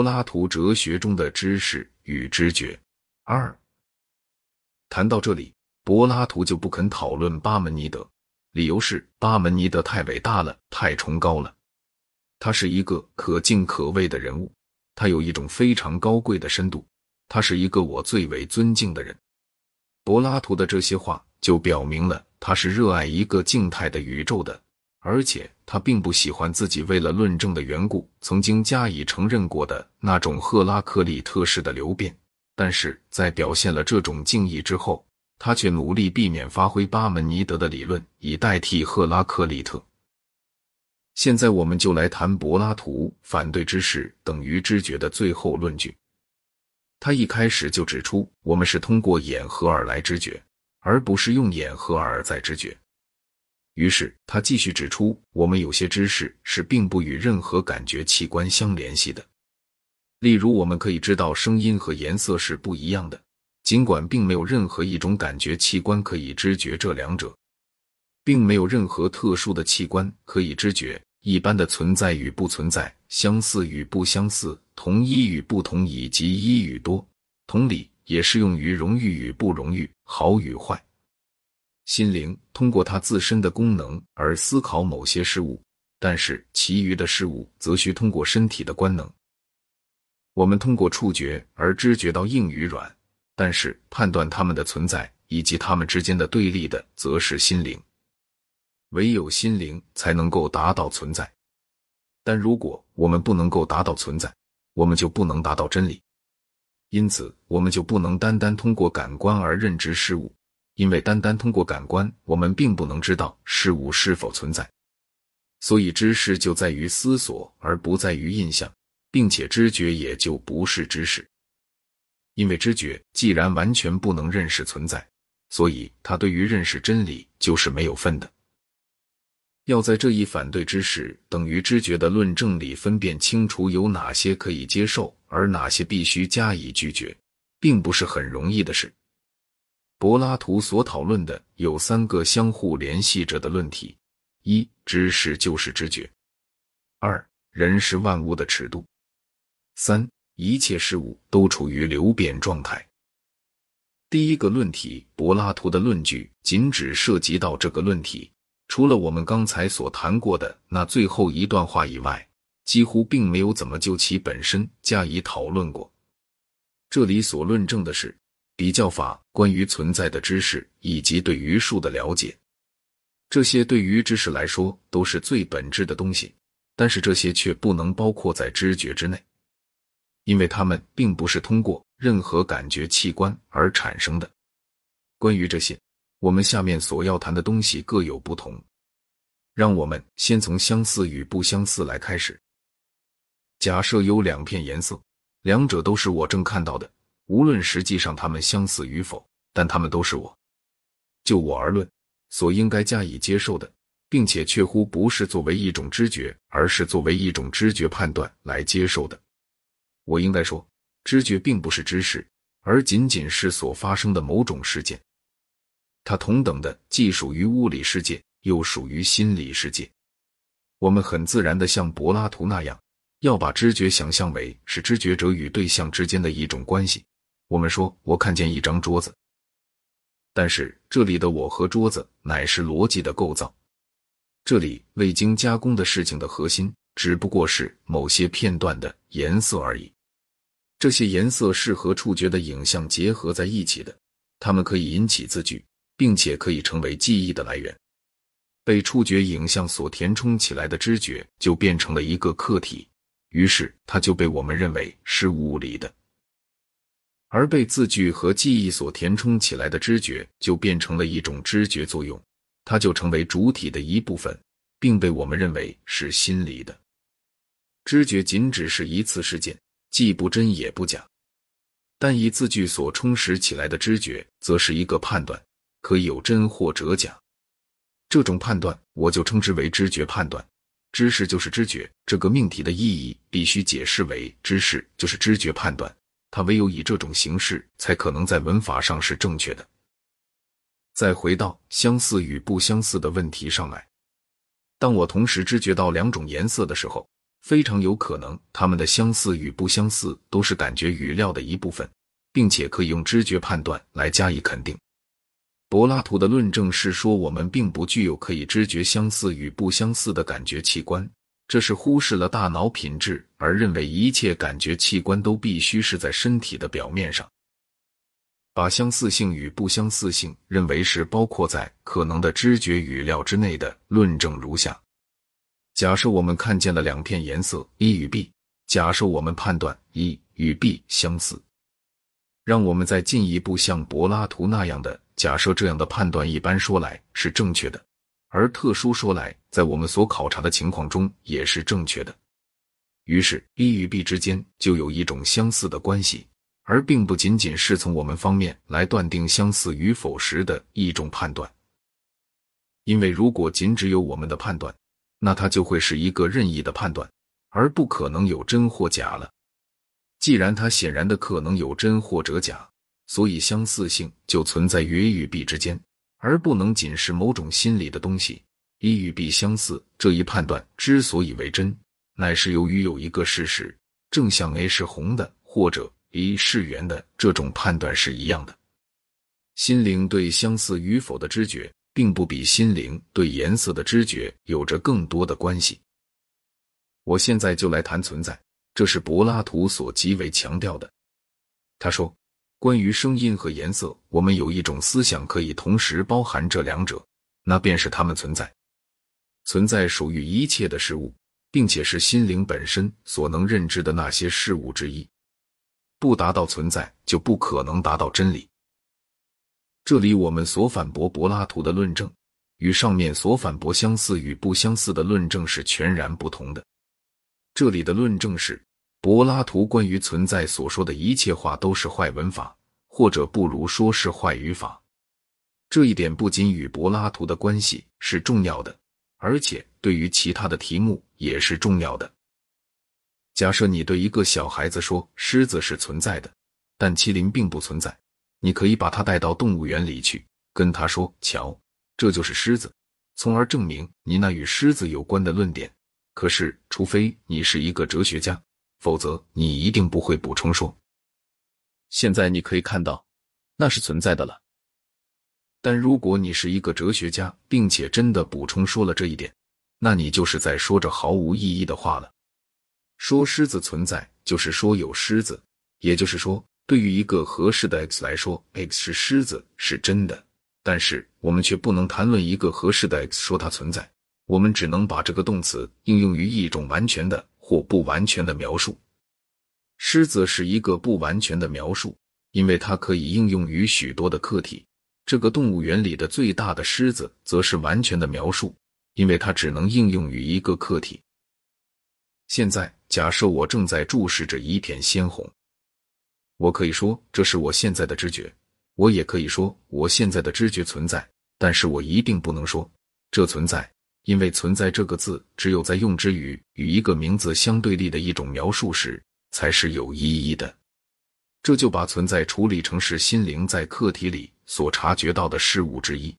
柏拉图哲学中的知识与知觉。二，谈到这里，柏拉图就不肯讨论巴门尼德，理由是巴门尼德太伟大了，太崇高了。他是一个可敬可畏的人物，他有一种非常高贵的深度，他是一个我最为尊敬的人。柏拉图的这些话就表明了他是热爱一个静态的宇宙的。而且他并不喜欢自己为了论证的缘故曾经加以承认过的那种赫拉克利特式的流变，但是在表现了这种敬意之后，他却努力避免发挥巴门尼德的理论以代替赫拉克利特。现在我们就来谈柏拉图反对知识等于知觉的最后论据。他一开始就指出，我们是通过眼和耳来知觉，而不是用眼和耳在知觉。于是他继续指出，我们有些知识是并不与任何感觉器官相联系的。例如，我们可以知道声音和颜色是不一样的，尽管并没有任何一种感觉器官可以知觉这两者，并没有任何特殊的器官可以知觉一般的存在与不存在、相似与不相似、同一与不同以及一与多。同理，也适用于荣誉与不荣誉、好与坏。心灵通过它自身的功能而思考某些事物，但是其余的事物则需通过身体的官能。我们通过触觉而知觉到硬与软，但是判断它们的存在以及它们之间的对立的，则是心灵。唯有心灵才能够达到存在。但如果我们不能够达到存在，我们就不能达到真理。因此，我们就不能单单通过感官而认知事物。因为单单通过感官，我们并不能知道事物是否存在，所以知识就在于思索，而不在于印象，并且知觉也就不是知识。因为知觉既然完全不能认识存在，所以它对于认识真理就是没有分的。要在这一反对知识等于知觉的论证里分辨清楚有哪些可以接受，而哪些必须加以拒绝，并不是很容易的事。柏拉图所讨论的有三个相互联系着的论题：一、知识就是知觉；二、人是万物的尺度；三、一切事物都处于流变状态。第一个论题，柏拉图的论据仅只涉及到这个论题，除了我们刚才所谈过的那最后一段话以外，几乎并没有怎么就其本身加以讨论过。这里所论证的是。比较法关于存在的知识以及对于数的了解，这些对于知识来说都是最本质的东西，但是这些却不能包括在知觉之内，因为它们并不是通过任何感觉器官而产生的。关于这些，我们下面所要谈的东西各有不同。让我们先从相似与不相似来开始。假设有两片颜色，两者都是我正看到的。无论实际上他们相似与否，但他们都是我。就我而论，所应该加以接受的，并且确乎不是作为一种知觉，而是作为一种知觉判断来接受的。我应该说，知觉并不是知识，而仅仅是所发生的某种事件。它同等的既属于物理世界，又属于心理世界。我们很自然的像柏拉图那样，要把知觉想象为是知觉者与对象之间的一种关系。我们说，我看见一张桌子，但是这里的我和桌子乃是逻辑的构造。这里未经加工的事情的核心，只不过是某些片段的颜色而已。这些颜色是和触觉的影像结合在一起的，它们可以引起字句，并且可以成为记忆的来源。被触觉影像所填充起来的知觉，就变成了一个客体，于是它就被我们认为是物理的。而被字句和记忆所填充起来的知觉，就变成了一种知觉作用，它就成为主体的一部分，并被我们认为是心理的。知觉仅只是一次事件，既不真也不假。但以字句所充实起来的知觉，则是一个判断，可以有真或者假。这种判断，我就称之为知觉判断。知识就是知觉，这个命题的意义必须解释为：知识就是知觉判断。它唯有以这种形式，才可能在文法上是正确的。再回到相似与不相似的问题上来，当我同时知觉到两种颜色的时候，非常有可能它们的相似与不相似都是感觉语料的一部分，并且可以用知觉判断来加以肯定。柏拉图的论证是说，我们并不具有可以知觉相似与不相似的感觉器官，这是忽视了大脑品质，而认为一切感觉器官都必须是在身体的表面上。把相似性与不相似性认为是包括在可能的知觉语料之内的论证如下：假设我们看见了两片颜色 A 与 B，假设我们判断 A 与 B 相似，让我们再进一步像柏拉图那样的假设，这样的判断一般说来是正确的，而特殊说来，在我们所考察的情况中也是正确的。于是 A 与 B 之间就有一种相似的关系。而并不仅仅是从我们方面来断定相似与否时的一种判断，因为如果仅只有我们的判断，那它就会是一个任意的判断，而不可能有真或假了。既然它显然的可能有真或者假，所以相似性就存在于 A 与 B 之间，而不能仅是某种心理的东西。A 与 B 相似这一判断之所以为真，乃是由于有一个事实，正像 A 是红的，或者。A 是圆的这种判断是一样的。心灵对相似与否的知觉，并不比心灵对颜色的知觉有着更多的关系。我现在就来谈存在，这是柏拉图所极为强调的。他说，关于声音和颜色，我们有一种思想可以同时包含这两者，那便是它们存在。存在属于一切的事物，并且是心灵本身所能认知的那些事物之一。不达到存在，就不可能达到真理。这里我们所反驳柏拉图的论证，与上面所反驳相似与不相似的论证是全然不同的。这里的论证是，柏拉图关于存在所说的一切话都是坏文法，或者不如说是坏语法。这一点不仅与柏拉图的关系是重要的，而且对于其他的题目也是重要的。假设你对一个小孩子说狮子是存在的，但麒麟并不存在，你可以把他带到动物园里去，跟他说：“瞧，这就是狮子。”从而证明你那与狮子有关的论点。可是，除非你是一个哲学家，否则你一定不会补充说：“现在你可以看到，那是存在的了。”但如果你是一个哲学家，并且真的补充说了这一点，那你就是在说着毫无意义的话了。说狮子存在，就是说有狮子，也就是说，对于一个合适的 x 来说，x 是狮子是真的。但是我们却不能谈论一个合适的 x 说它存在，我们只能把这个动词应用于一种完全的或不完全的描述。狮子是一个不完全的描述，因为它可以应用于许多的客体。这个动物园里的最大的狮子则是完全的描述，因为它只能应用于一个客体。现在。假设我正在注视着一片鲜红，我可以说这是我现在的知觉，我也可以说我现在的知觉存在，但是我一定不能说这存在，因为“存在”这个字只有在用之于与一个名字相对立的一种描述时才是有意义的。这就把存在处理成是心灵在客体里所察觉到的事物之一。